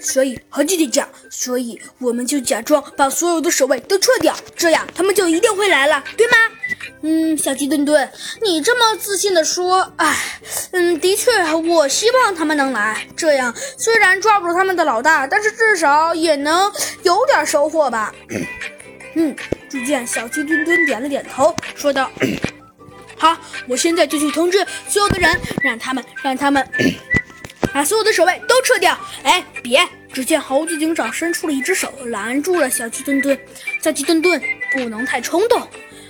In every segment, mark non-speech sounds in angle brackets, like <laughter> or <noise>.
所以和弟弟讲，所以我们就假装把所有的守卫都撤掉，这样他们就一定会来了，对吗？嗯，小鸡墩墩，你这么自信的说，哎，嗯，的确，我希望他们能来，这样虽然抓不住他们的老大，但是至少也能有点收获吧。<clears throat> 嗯，只见小鸡墩墩点了点头，说道：“ <clears throat> 好，我现在就去通知所有的人，让他们，让他们。”把所有的守卫都撤掉！哎，别！只见猴子警长伸出了一只手，拦住了小鸡墩墩。小鸡墩墩不能太冲动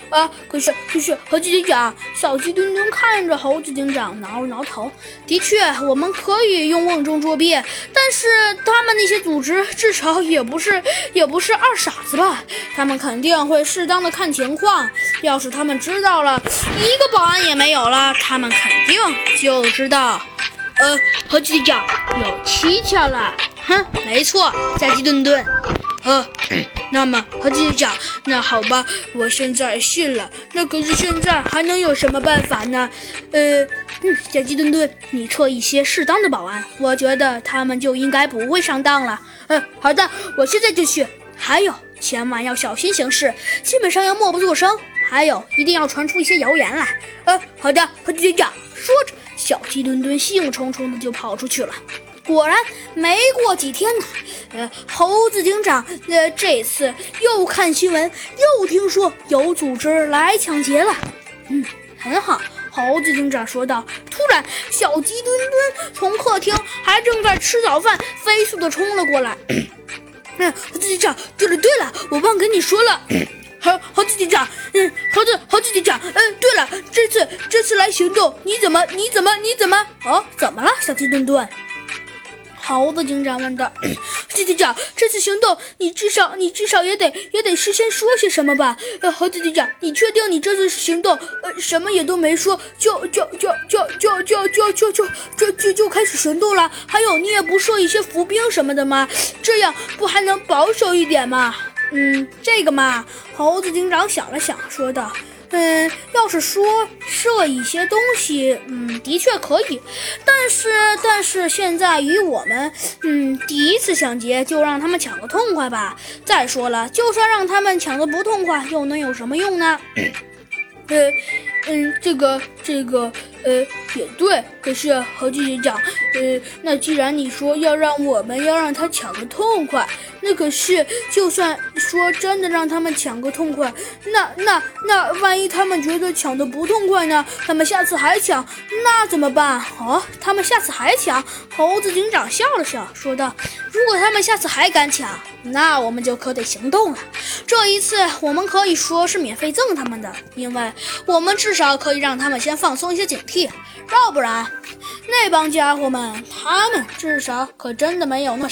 啊！可是，可是，猴子警长，小鸡墩墩看着猴子警长，挠了挠头。的确，我们可以用瓮中捉鳖，但是他们那些组织至少也不是，也不是二傻子吧？他们肯定会适当的看情况。要是他们知道了一个保安也没有了，他们肯定就知道。呃，猴子警长有蹊跷了，哼，没错，小鸡顿顿。呃，那么猴子警长，那好吧，我现在信了。那可是现在还能有什么办法呢？呃，嗯，小鸡墩墩，你撤一些适当的保安，我觉得他们就应该不会上当了。嗯，好的，我现在就去。还有，千万要小心行事，基本上要默不作声。还有，一定要传出一些谣言来。呃，好的，猴子警长。说着。小鸡墩墩兴冲冲的就跑出去了。果然，没过几天呢，呃，猴子警长，呃，这次又看新闻，又听说有组织来抢劫了。嗯，很好，猴子警长说道。突然，小鸡墩墩从客厅还正在吃早饭，飞速的冲了过来。<coughs> 嗯，猴子警长，对了对了，我忘跟你说了。猴猴子警长，嗯，猴子猴子警长，嗯，对了，这次这次来行动，你怎么你怎么你怎么哦？怎么了，小鸡墩墩？猴子警长问道。鸡警长，这次行动，你至少你至少也得也得事先说些什么吧？呃，猴子警长，你确定你这次行动，呃，什么也都没说，就就就就就就就就就就就就开始行动了？还有，你也不设一些伏兵什么的吗？这样不还能保守一点吗？嗯，这个嘛，猴子警长想了想，说道：“嗯，要是说设一些东西，嗯，的确可以，但是，但是现在与我们，嗯，第一次抢劫就让他们抢个痛快吧。再说了，就算让他们抢个不痛快，又能有什么用呢？<coughs> 呃，嗯，嗯这个，这个，呃，也对。可是猴子警长，呃，那既然你说要让我们要让他抢个痛快。”那可是，就算说真的让他们抢个痛快，那那那万一他们觉得抢的不痛快呢？他们下次还抢，那怎么办？哦，他们下次还抢？猴子警长笑了笑，说道：“如果他们下次还敢抢，那我们就可得行动了。这一次，我们可以说是免费赠他们的，因为我们至少可以让他们先放松一些警惕。要不然，那帮家伙们，他们至少可真的没有那么……”